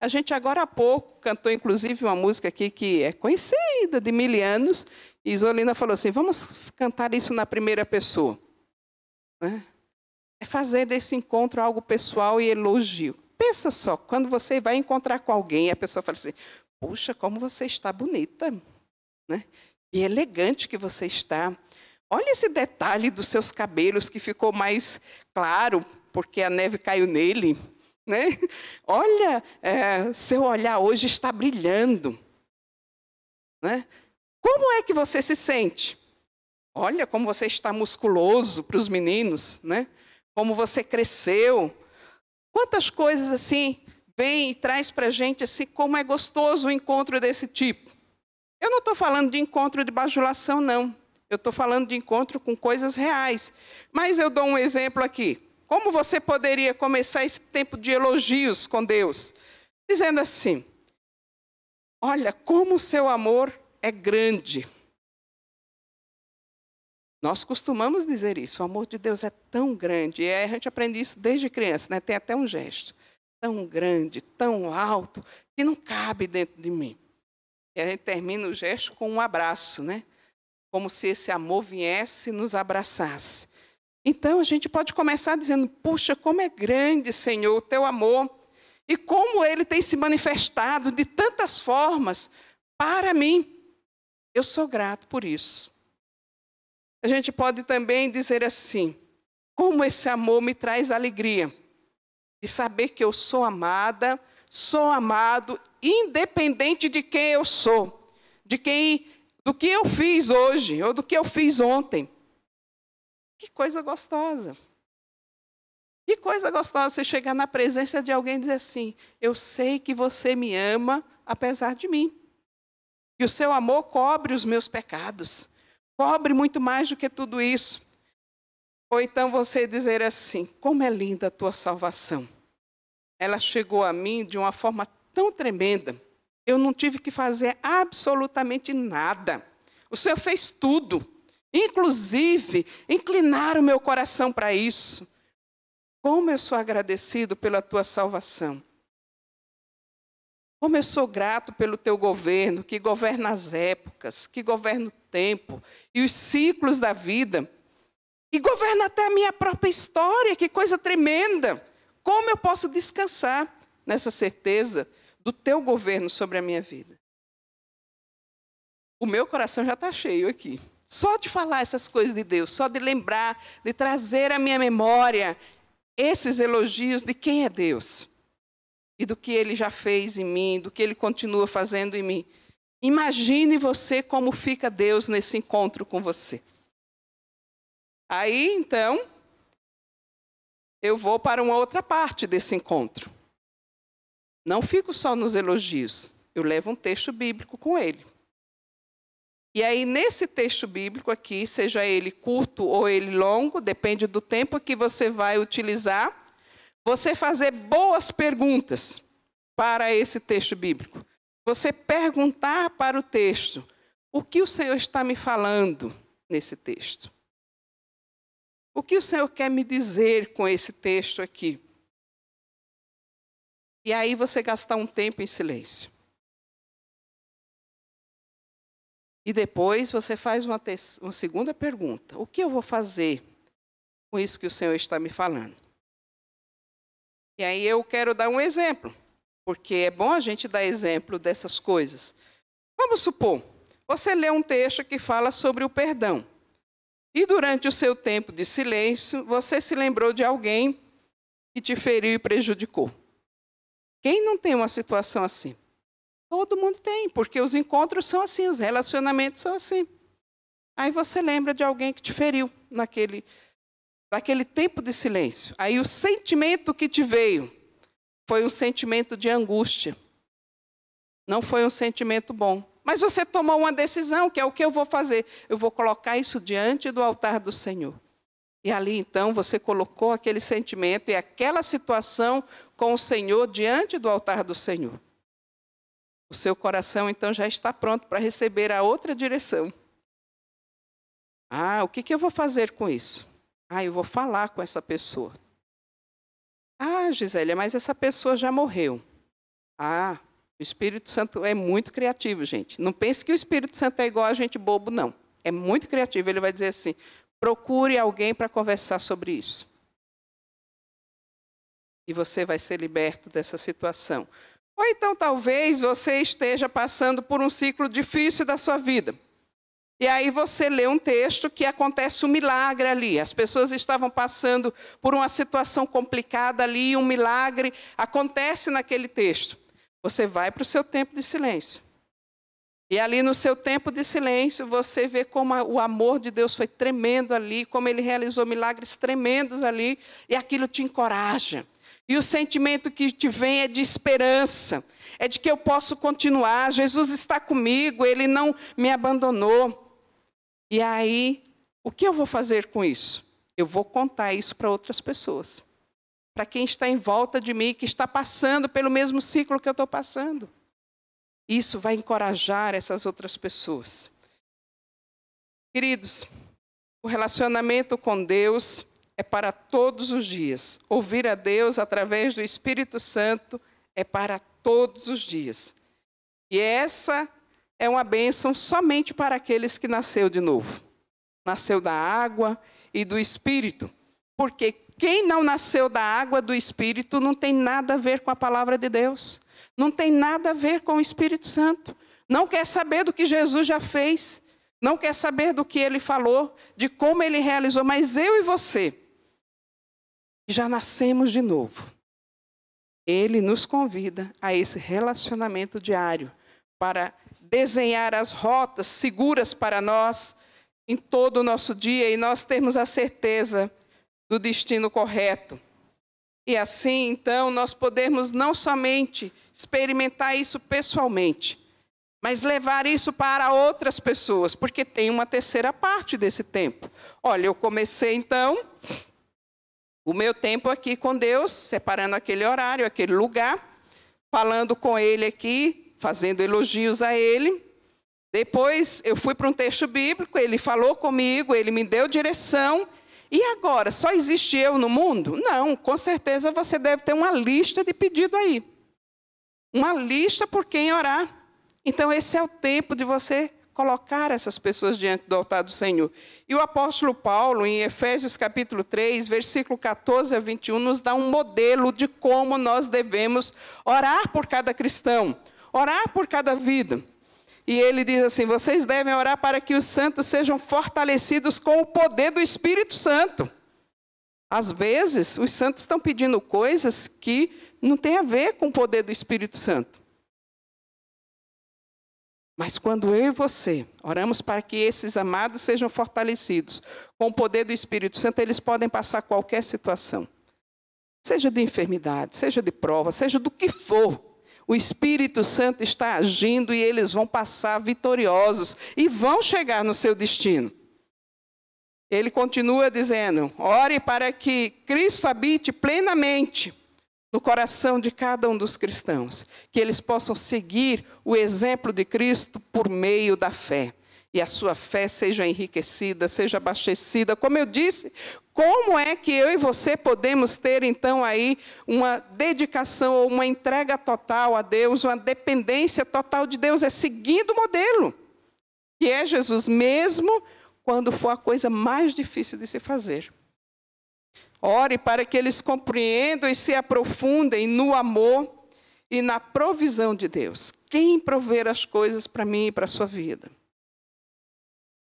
S1: A gente agora há pouco cantou inclusive uma música aqui que é conhecida de mil anos, e Isolina falou assim: vamos cantar isso na primeira pessoa. Né? É fazer desse encontro algo pessoal e elogio. Pensa só, quando você vai encontrar com alguém a pessoa fala assim: puxa, como você está bonita, né? E elegante que você está. Olha esse detalhe dos seus cabelos que ficou mais claro porque a neve caiu nele. Né? Olha, é, seu olhar hoje está brilhando. Né? Como é que você se sente? Olha como você está musculoso para os meninos, né? Como você cresceu. Quantas coisas assim vem e traz para a gente assim como é gostoso o encontro desse tipo. Eu não estou falando de encontro de bajulação, não. Eu estou falando de encontro com coisas reais. Mas eu dou um exemplo aqui. Como você poderia começar esse tempo de elogios com Deus? Dizendo assim: Olha, como o seu amor é grande. Nós costumamos dizer isso, o amor de Deus é tão grande, e a gente aprende isso desde criança, né? tem até um gesto, tão grande, tão alto, que não cabe dentro de mim. E a gente termina o gesto com um abraço, né? Como se esse amor viesse e nos abraçasse. Então a gente pode começar dizendo: Puxa, como é grande, Senhor, o teu amor, e como ele tem se manifestado de tantas formas para mim. Eu sou grato por isso. A gente pode também dizer assim: como esse amor me traz alegria de saber que eu sou amada, sou amado, independente de quem eu sou, de quem, do que eu fiz hoje ou do que eu fiz ontem. Que coisa gostosa. Que coisa gostosa você chegar na presença de alguém e dizer assim: Eu sei que você me ama apesar de mim. E o seu amor cobre os meus pecados, cobre muito mais do que tudo isso. Ou então você dizer assim: Como é linda a tua salvação. Ela chegou a mim de uma forma tão tremenda. Eu não tive que fazer absolutamente nada. O Senhor fez tudo. Inclusive, inclinar o meu coração para isso. Como eu sou agradecido pela tua salvação. Como eu sou grato pelo teu governo, que governa as épocas, que governa o tempo e os ciclos da vida, e governa até a minha própria história, que coisa tremenda. Como eu posso descansar nessa certeza do teu governo sobre a minha vida? O meu coração já está cheio aqui. Só de falar essas coisas de Deus, só de lembrar, de trazer à minha memória esses elogios de quem é Deus e do que ele já fez em mim, do que ele continua fazendo em mim. Imagine você como fica Deus nesse encontro com você. Aí, então, eu vou para uma outra parte desse encontro. Não fico só nos elogios, eu levo um texto bíblico com ele. E aí, nesse texto bíblico aqui, seja ele curto ou ele longo, depende do tempo que você vai utilizar, você fazer boas perguntas para esse texto bíblico. Você perguntar para o texto: o que o Senhor está me falando nesse texto? O que o Senhor quer me dizer com esse texto aqui? E aí você gastar um tempo em silêncio. E depois você faz uma, uma segunda pergunta: o que eu vou fazer com isso que o Senhor está me falando? E aí eu quero dar um exemplo, porque é bom a gente dar exemplo dessas coisas. Vamos supor, você lê um texto que fala sobre o perdão. E durante o seu tempo de silêncio, você se lembrou de alguém que te feriu e prejudicou. Quem não tem uma situação assim? Todo mundo tem, porque os encontros são assim, os relacionamentos são assim. Aí você lembra de alguém que te feriu naquele, naquele tempo de silêncio. Aí o sentimento que te veio foi um sentimento de angústia. Não foi um sentimento bom. Mas você tomou uma decisão, que é o que eu vou fazer. Eu vou colocar isso diante do altar do Senhor. E ali então você colocou aquele sentimento e aquela situação com o Senhor diante do altar do Senhor. O seu coração então já está pronto para receber a outra direção. Ah, o que, que eu vou fazer com isso? Ah, eu vou falar com essa pessoa. Ah, Gisélia, mas essa pessoa já morreu. Ah, o Espírito Santo é muito criativo, gente. Não pense que o Espírito Santo é igual a gente bobo, não. É muito criativo. Ele vai dizer assim: procure alguém para conversar sobre isso. E você vai ser liberto dessa situação. Ou então talvez você esteja passando por um ciclo difícil da sua vida. E aí você lê um texto que acontece um milagre ali. As pessoas estavam passando por uma situação complicada ali, e um milagre acontece naquele texto. Você vai para o seu tempo de silêncio. E ali no seu tempo de silêncio, você vê como o amor de Deus foi tremendo ali, como ele realizou milagres tremendos ali, e aquilo te encoraja. E o sentimento que te vem é de esperança, é de que eu posso continuar. Jesus está comigo, ele não me abandonou. E aí, o que eu vou fazer com isso? Eu vou contar isso para outras pessoas. Para quem está em volta de mim, que está passando pelo mesmo ciclo que eu estou passando. Isso vai encorajar essas outras pessoas. Queridos, o relacionamento com Deus é para todos os dias. Ouvir a Deus através do Espírito Santo é para todos os dias. E essa é uma bênção somente para aqueles que nasceu de novo. Nasceu da água e do Espírito. Porque quem não nasceu da água do Espírito não tem nada a ver com a palavra de Deus. Não tem nada a ver com o Espírito Santo. Não quer saber do que Jesus já fez. Não quer saber do que ele falou, de como ele realizou. Mas eu e você, já nascemos de novo. Ele nos convida a esse relacionamento diário para desenhar as rotas seguras para nós em todo o nosso dia e nós termos a certeza do destino correto. E assim, então, nós podemos não somente experimentar isso pessoalmente, mas levar isso para outras pessoas, porque tem uma terceira parte desse tempo. Olha, eu comecei então o meu tempo aqui com Deus, separando aquele horário, aquele lugar, falando com Ele aqui, fazendo elogios a ele. Depois eu fui para um texto bíblico, ele falou comigo, ele me deu direção. E agora, só existe eu no mundo? Não, com certeza você deve ter uma lista de pedido aí. Uma lista por quem orar. Então, esse é o tempo de você colocar essas pessoas diante do altar do Senhor. E o apóstolo Paulo, em Efésios capítulo 3, versículo 14 a 21, nos dá um modelo de como nós devemos orar por cada cristão orar por cada vida. E ele diz assim: vocês devem orar para que os santos sejam fortalecidos com o poder do Espírito Santo. Às vezes, os santos estão pedindo coisas que não têm a ver com o poder do Espírito Santo. Mas quando eu e você oramos para que esses amados sejam fortalecidos com o poder do Espírito Santo, eles podem passar qualquer situação. Seja de enfermidade, seja de prova, seja do que for o Espírito Santo está agindo e eles vão passar vitoriosos e vão chegar no seu destino. Ele continua dizendo: ore para que Cristo habite plenamente no coração de cada um dos cristãos, que eles possam seguir o exemplo de Cristo por meio da fé e a sua fé seja enriquecida, seja abastecida. Como eu disse, como é que eu e você podemos ter então aí uma dedicação ou uma entrega total a Deus, uma dependência total de Deus? É seguindo o modelo, que é Jesus, mesmo quando for a coisa mais difícil de se fazer. Ore para que eles compreendam e se aprofundem no amor e na provisão de Deus. Quem prover as coisas para mim e para a sua vida?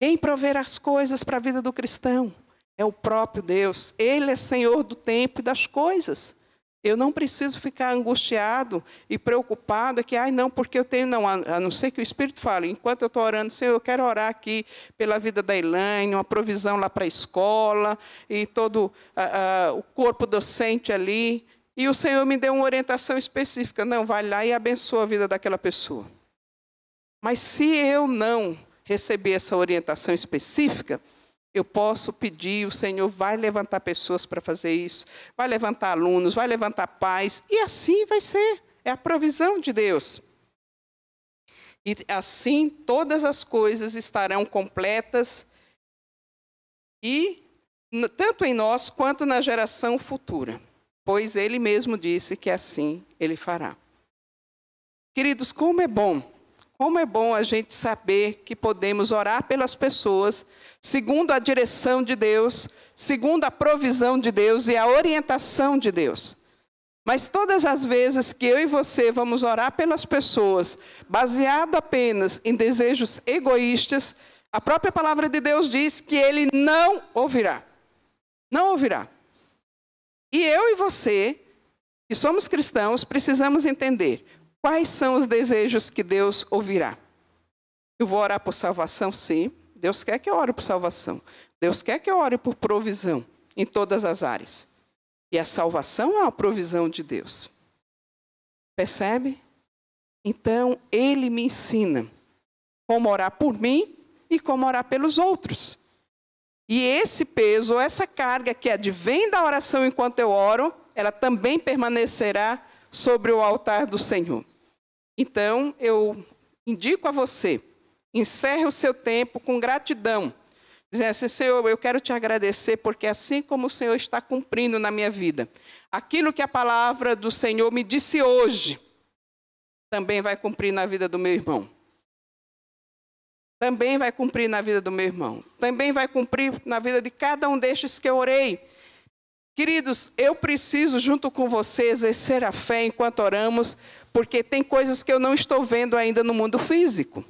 S1: Quem prover as coisas para a vida do cristão é o próprio Deus. Ele é Senhor do tempo e das coisas. Eu não preciso ficar angustiado e preocupado que, ai, não, porque eu tenho, não, a não ser que o Espírito fale, enquanto eu estou orando, Senhor, eu quero orar aqui pela vida da Elaine, uma provisão lá para a escola, e todo o corpo docente ali. E o Senhor me deu uma orientação específica. Não, vai lá e abençoa a vida daquela pessoa. Mas se eu não receber essa orientação específica, eu posso pedir, o Senhor vai levantar pessoas para fazer isso, vai levantar alunos, vai levantar pais, e assim vai ser. É a provisão de Deus. E assim todas as coisas estarão completas, e tanto em nós quanto na geração futura, pois Ele mesmo disse que assim Ele fará. Queridos, como é bom como é bom a gente saber que podemos orar pelas pessoas segundo a direção de Deus, segundo a provisão de Deus e a orientação de Deus. Mas todas as vezes que eu e você vamos orar pelas pessoas, baseado apenas em desejos egoístas, a própria palavra de Deus diz que ele não ouvirá. Não ouvirá. E eu e você, que somos cristãos, precisamos entender Quais são os desejos que Deus ouvirá? Eu vou orar por salvação? Sim. Deus quer que eu ore por salvação. Deus quer que eu ore por provisão em todas as áreas. E a salvação é uma provisão de Deus. Percebe? Então, Ele me ensina como orar por mim e como orar pelos outros. E esse peso, essa carga que advém da oração enquanto eu oro, ela também permanecerá sobre o altar do Senhor. Então, eu indico a você, encerre o seu tempo com gratidão, dizendo assim, Senhor, eu quero te agradecer, porque assim como o Senhor está cumprindo na minha vida, aquilo que a palavra do Senhor me disse hoje, também vai cumprir na vida do meu irmão. também vai cumprir na vida do meu irmão, também vai cumprir na vida de cada um destes que eu orei. Queridos, eu preciso, junto com você, exercer a fé enquanto oramos, porque tem coisas que eu não estou vendo ainda no mundo físico.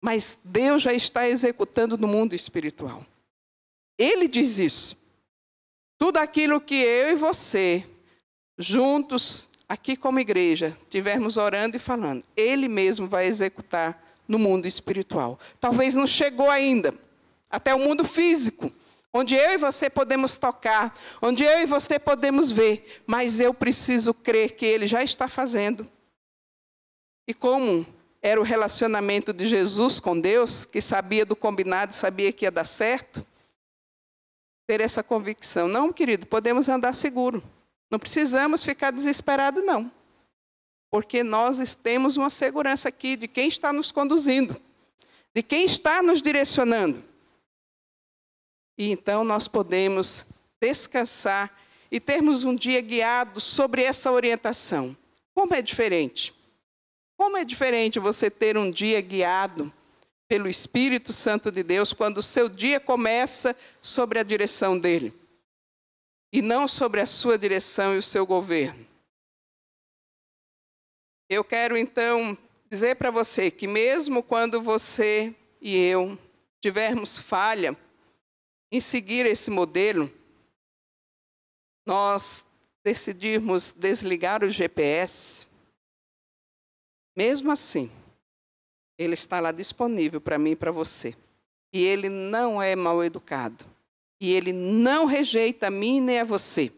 S1: Mas Deus já está executando no mundo espiritual. Ele diz isso. Tudo aquilo que eu e você, juntos, aqui como igreja, tivermos orando e falando, Ele mesmo vai executar no mundo espiritual. Talvez não chegou ainda, até o mundo físico onde eu e você podemos tocar, onde eu e você podemos ver, mas eu preciso crer que Ele já está fazendo. E como era o relacionamento de Jesus com Deus, que sabia do combinado, sabia que ia dar certo, ter essa convicção. Não, querido, podemos andar seguro. Não precisamos ficar desesperados, não. Porque nós temos uma segurança aqui de quem está nos conduzindo, de quem está nos direcionando. E então nós podemos descansar e termos um dia guiado sobre essa orientação. Como é diferente? Como é diferente você ter um dia guiado pelo Espírito Santo de Deus quando o seu dia começa sobre a direção dele e não sobre a sua direção e o seu governo. Eu quero então dizer para você que mesmo quando você e eu tivermos falha, em seguir esse modelo, nós decidirmos desligar o GPS, mesmo assim, ele está lá disponível para mim e para você. E ele não é mal educado. E ele não rejeita a mim nem a você.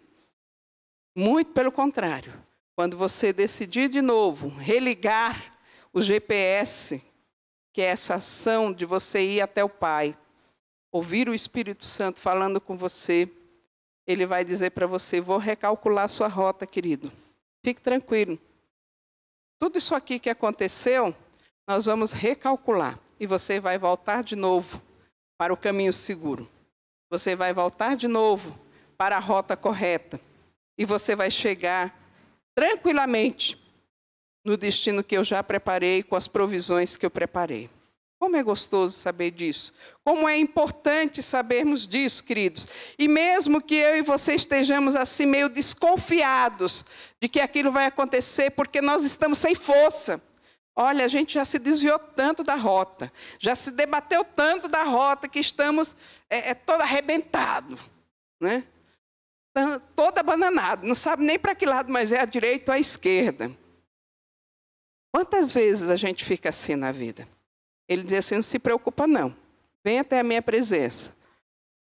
S1: Muito pelo contrário. Quando você decidir de novo religar o GPS, que é essa ação de você ir até o Pai, ouvir o Espírito Santo falando com você, ele vai dizer para você: vou recalcular sua rota, querido. Fique tranquilo. Tudo isso aqui que aconteceu, nós vamos recalcular e você vai voltar de novo para o caminho seguro. Você vai voltar de novo para a rota correta e você vai chegar tranquilamente no destino que eu já preparei, com as provisões que eu preparei. Como é gostoso saber disso. Como é importante sabermos disso, queridos. E mesmo que eu e você estejamos assim meio desconfiados de que aquilo vai acontecer, porque nós estamos sem força. Olha, a gente já se desviou tanto da rota, já se debateu tanto da rota que estamos é, é todo arrebentado, né? Todo abananado, não sabe nem para que lado, mas é a direita ou a esquerda. Quantas vezes a gente fica assim na vida? Ele diz assim: não se preocupa, não. Vem até a minha presença.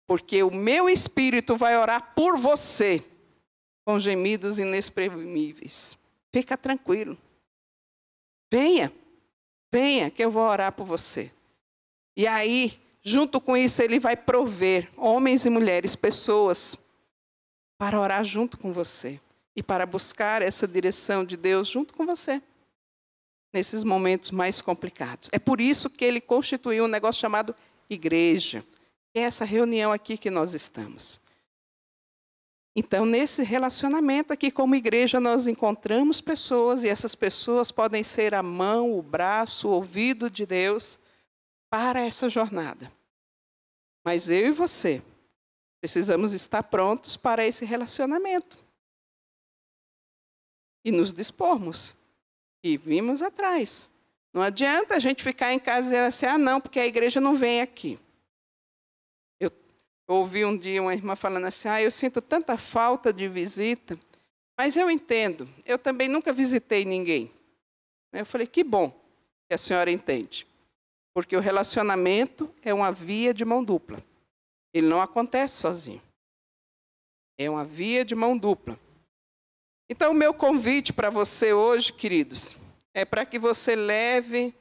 S1: Porque o meu espírito vai orar por você com gemidos inexprimíveis. Fica tranquilo. Venha, venha, que eu vou orar por você. E aí, junto com isso, ele vai prover homens e mulheres, pessoas, para orar junto com você e para buscar essa direção de Deus junto com você nesses momentos mais complicados. É por isso que ele constituiu um negócio chamado igreja, que é essa reunião aqui que nós estamos. Então, nesse relacionamento aqui como igreja, nós encontramos pessoas e essas pessoas podem ser a mão, o braço, o ouvido de Deus para essa jornada. Mas eu e você precisamos estar prontos para esse relacionamento e nos dispormos vimos atrás. Não adianta a gente ficar em casa e dizer assim, ah, não, porque a igreja não vem aqui. Eu ouvi um dia uma irmã falando assim, ah, eu sinto tanta falta de visita, mas eu entendo, eu também nunca visitei ninguém. Eu falei, que bom que a senhora entende. Porque o relacionamento é uma via de mão dupla. Ele não acontece sozinho. É uma via de mão dupla. Então, o meu convite para você hoje, queridos, é para que você leve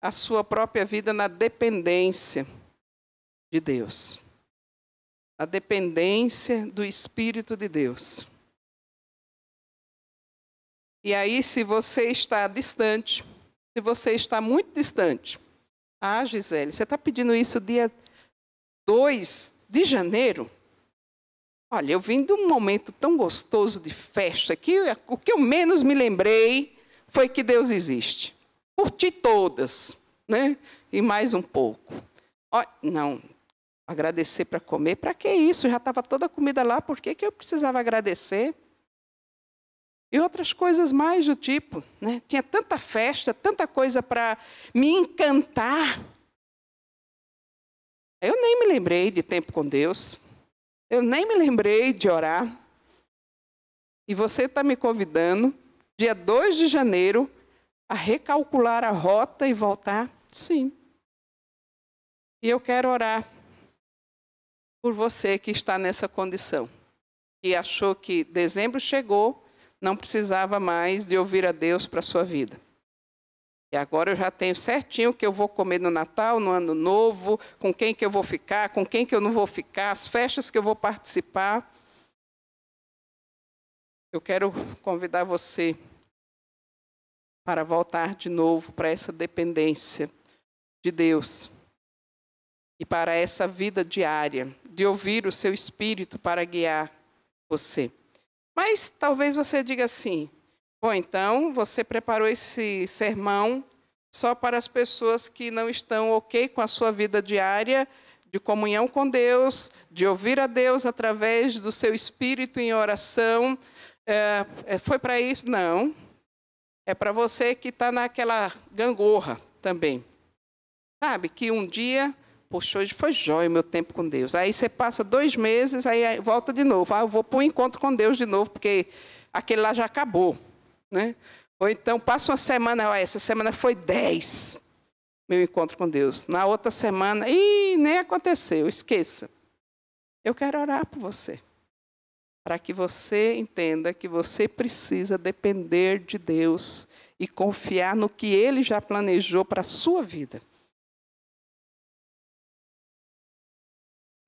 S1: a sua própria vida na dependência de Deus. A dependência do Espírito de Deus. E aí, se você está distante, se você está muito distante, ah, Gisele, você está pedindo isso dia 2 de janeiro? Olha, eu vim de um momento tão gostoso de festa que o que eu menos me lembrei foi que Deus existe. Curti todas. né? E mais um pouco. Não, agradecer para comer, para que isso? Já estava toda a comida lá, por que, que eu precisava agradecer? E outras coisas mais do tipo. Né? Tinha tanta festa, tanta coisa para me encantar. Eu nem me lembrei de tempo com Deus. Eu nem me lembrei de orar. E você está me convidando, dia 2 de janeiro, a recalcular a rota e voltar? Sim. E eu quero orar por você que está nessa condição, que achou que dezembro chegou, não precisava mais de ouvir a Deus para a sua vida. E agora eu já tenho certinho o que eu vou comer no Natal, no Ano Novo, com quem que eu vou ficar, com quem que eu não vou ficar, as festas que eu vou participar. Eu quero convidar você para voltar de novo para essa dependência de Deus e para essa vida diária, de ouvir o seu espírito para guiar você. Mas talvez você diga assim: bom, então você preparou esse sermão só para as pessoas que não estão ok com a sua vida diária de comunhão com Deus, de ouvir a Deus através do seu espírito em oração. É, é foi para isso? Não. É para você que está naquela gangorra também. Sabe, que um dia Poxa, hoje foi jóia o meu tempo com Deus. Aí você passa dois meses, aí volta de novo. Ah, eu vou para um encontro com Deus de novo, porque aquele lá já acabou. Né? Ou então passa uma semana, ah, essa semana foi dez, meu encontro com Deus. Na outra semana, ih, nem aconteceu, esqueça. Eu quero orar por você. Para que você entenda que você precisa depender de Deus e confiar no que Ele já planejou para a sua vida.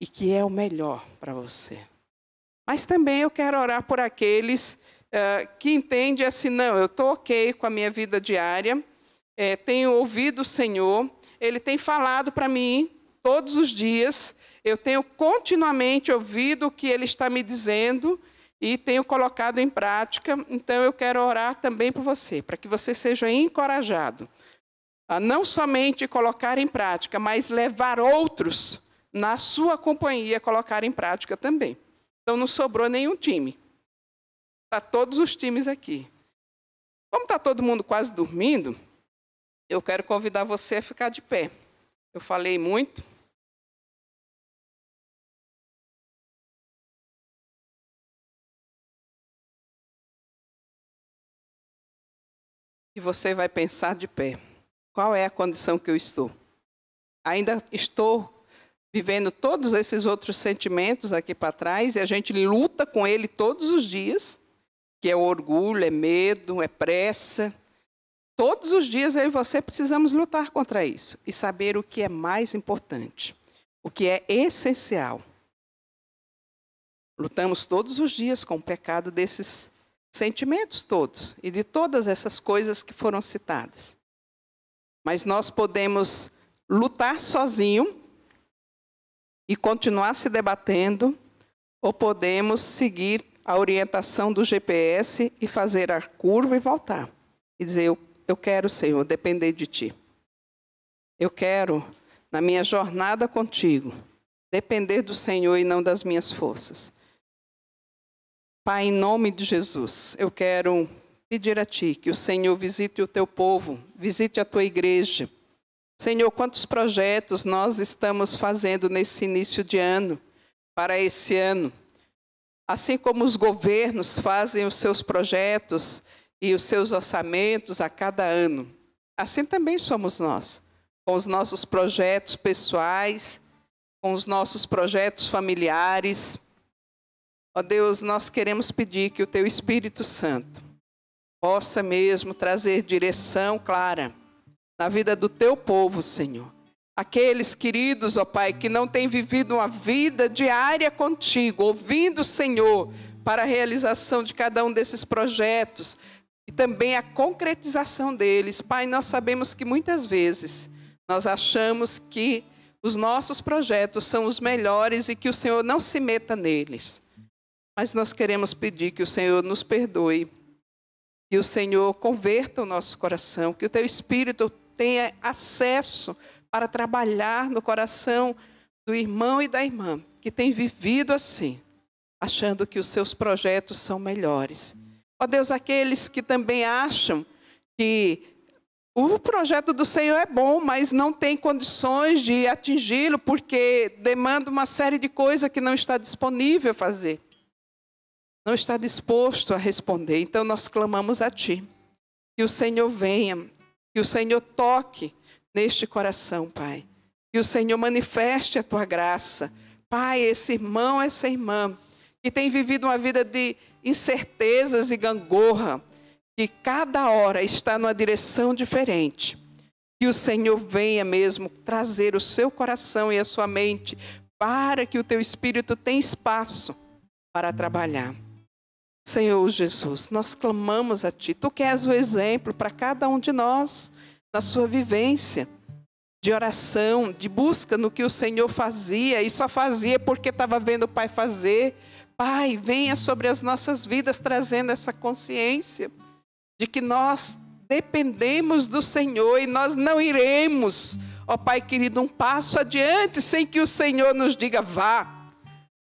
S1: e que é o melhor para você. Mas também eu quero orar por aqueles uh, que entendem assim, não, eu estou ok com a minha vida diária, é, tenho ouvido o Senhor, Ele tem falado para mim todos os dias, eu tenho continuamente ouvido o que Ele está me dizendo e tenho colocado em prática, então eu quero orar também por você, para que você seja encorajado a não somente colocar em prática, mas levar outros na sua companhia colocar em prática também. Então não sobrou nenhum time. Está todos os times aqui. Como está todo mundo quase dormindo, eu quero convidar você a ficar de pé. Eu falei muito. E você vai pensar de pé. Qual é a condição que eu estou? Ainda estou vivendo todos esses outros sentimentos aqui para trás e a gente luta com ele todos os dias, que é orgulho, é medo, é pressa. Todos os dias eu e você precisamos lutar contra isso e saber o que é mais importante, o que é essencial. Lutamos todos os dias com o pecado desses sentimentos todos e de todas essas coisas que foram citadas. Mas nós podemos lutar sozinho e continuar se debatendo, ou podemos seguir a orientação do GPS e fazer a curva e voltar. E dizer: Eu, eu quero, Senhor, depender de Ti. Eu quero, na minha jornada contigo, depender do Senhor e não das minhas forças. Pai, em nome de Jesus, eu quero pedir a Ti que o Senhor visite o Teu povo, visite a Tua igreja Senhor, quantos projetos nós estamos fazendo nesse início de ano, para esse ano. Assim como os governos fazem os seus projetos e os seus orçamentos a cada ano, assim também somos nós, com os nossos projetos pessoais, com os nossos projetos familiares. Ó Deus, nós queremos pedir que o Teu Espírito Santo possa mesmo trazer direção clara na vida do teu povo, Senhor. Aqueles queridos, ó Pai, que não têm vivido uma vida diária contigo, ouvindo o Senhor para a realização de cada um desses projetos e também a concretização deles. Pai, nós sabemos que muitas vezes nós achamos que os nossos projetos são os melhores e que o Senhor não se meta neles. Mas nós queremos pedir que o Senhor nos perdoe, que o Senhor converta o nosso coração, que o teu Espírito tenha acesso para trabalhar no coração do irmão e da irmã que tem vivido assim, achando que os seus projetos são melhores. Ó Deus, aqueles que também acham que o projeto do Senhor é bom, mas não tem condições de atingi-lo porque demanda uma série de coisas que não está disponível fazer. Não está disposto a responder. Então nós clamamos a Ti. Que o Senhor venha, que o Senhor toque neste coração, Pai. Que o Senhor manifeste a Tua graça. Pai, esse irmão, essa irmã, que tem vivido uma vida de incertezas e gangorra, que cada hora está numa direção diferente. Que o Senhor venha mesmo trazer o seu coração e a sua mente para que o teu espírito tenha espaço para trabalhar. Senhor Jesus, nós clamamos a Ti. Tu queres o exemplo para cada um de nós na sua vivência de oração, de busca no que o Senhor fazia e só fazia porque estava vendo o Pai fazer. Pai, venha sobre as nossas vidas trazendo essa consciência de que nós dependemos do Senhor e nós não iremos, ó Pai querido, um passo adiante sem que o Senhor nos diga vá.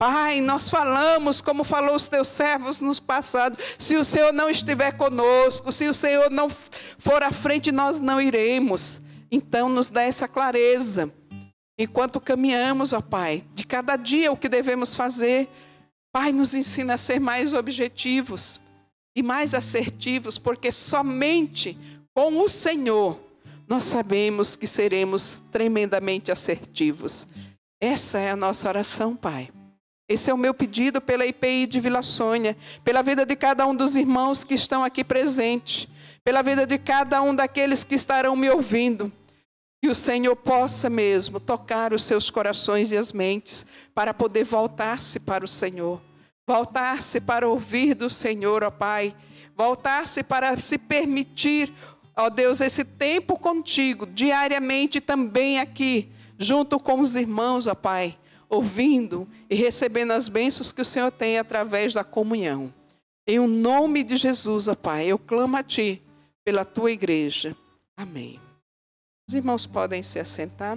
S1: Pai, nós falamos como falou os teus servos nos passados. Se o Senhor não estiver conosco, se o Senhor não for à frente, nós não iremos. Então, nos dá essa clareza. Enquanto caminhamos, ó Pai, de cada dia o que devemos fazer. Pai, nos ensina a ser mais objetivos, e mais assertivos, porque somente com o Senhor nós sabemos que seremos tremendamente assertivos. Essa é a nossa oração, Pai. Esse é o meu pedido pela IPI de Vila Sônia, pela vida de cada um dos irmãos que estão aqui presentes, pela vida de cada um daqueles que estarão me ouvindo. Que o Senhor possa mesmo tocar os seus corações e as mentes para poder voltar-se para o Senhor. Voltar-se para ouvir do Senhor, ó Pai, voltar-se para se permitir, ó Deus, esse tempo contigo, diariamente também aqui, junto com os irmãos, ó Pai, ouvindo e recebendo as bênçãos que o Senhor tem através da comunhão. Em o nome de Jesus, ó Pai, eu clamo a Ti pela Tua igreja. Amém. Os irmãos podem se assentar.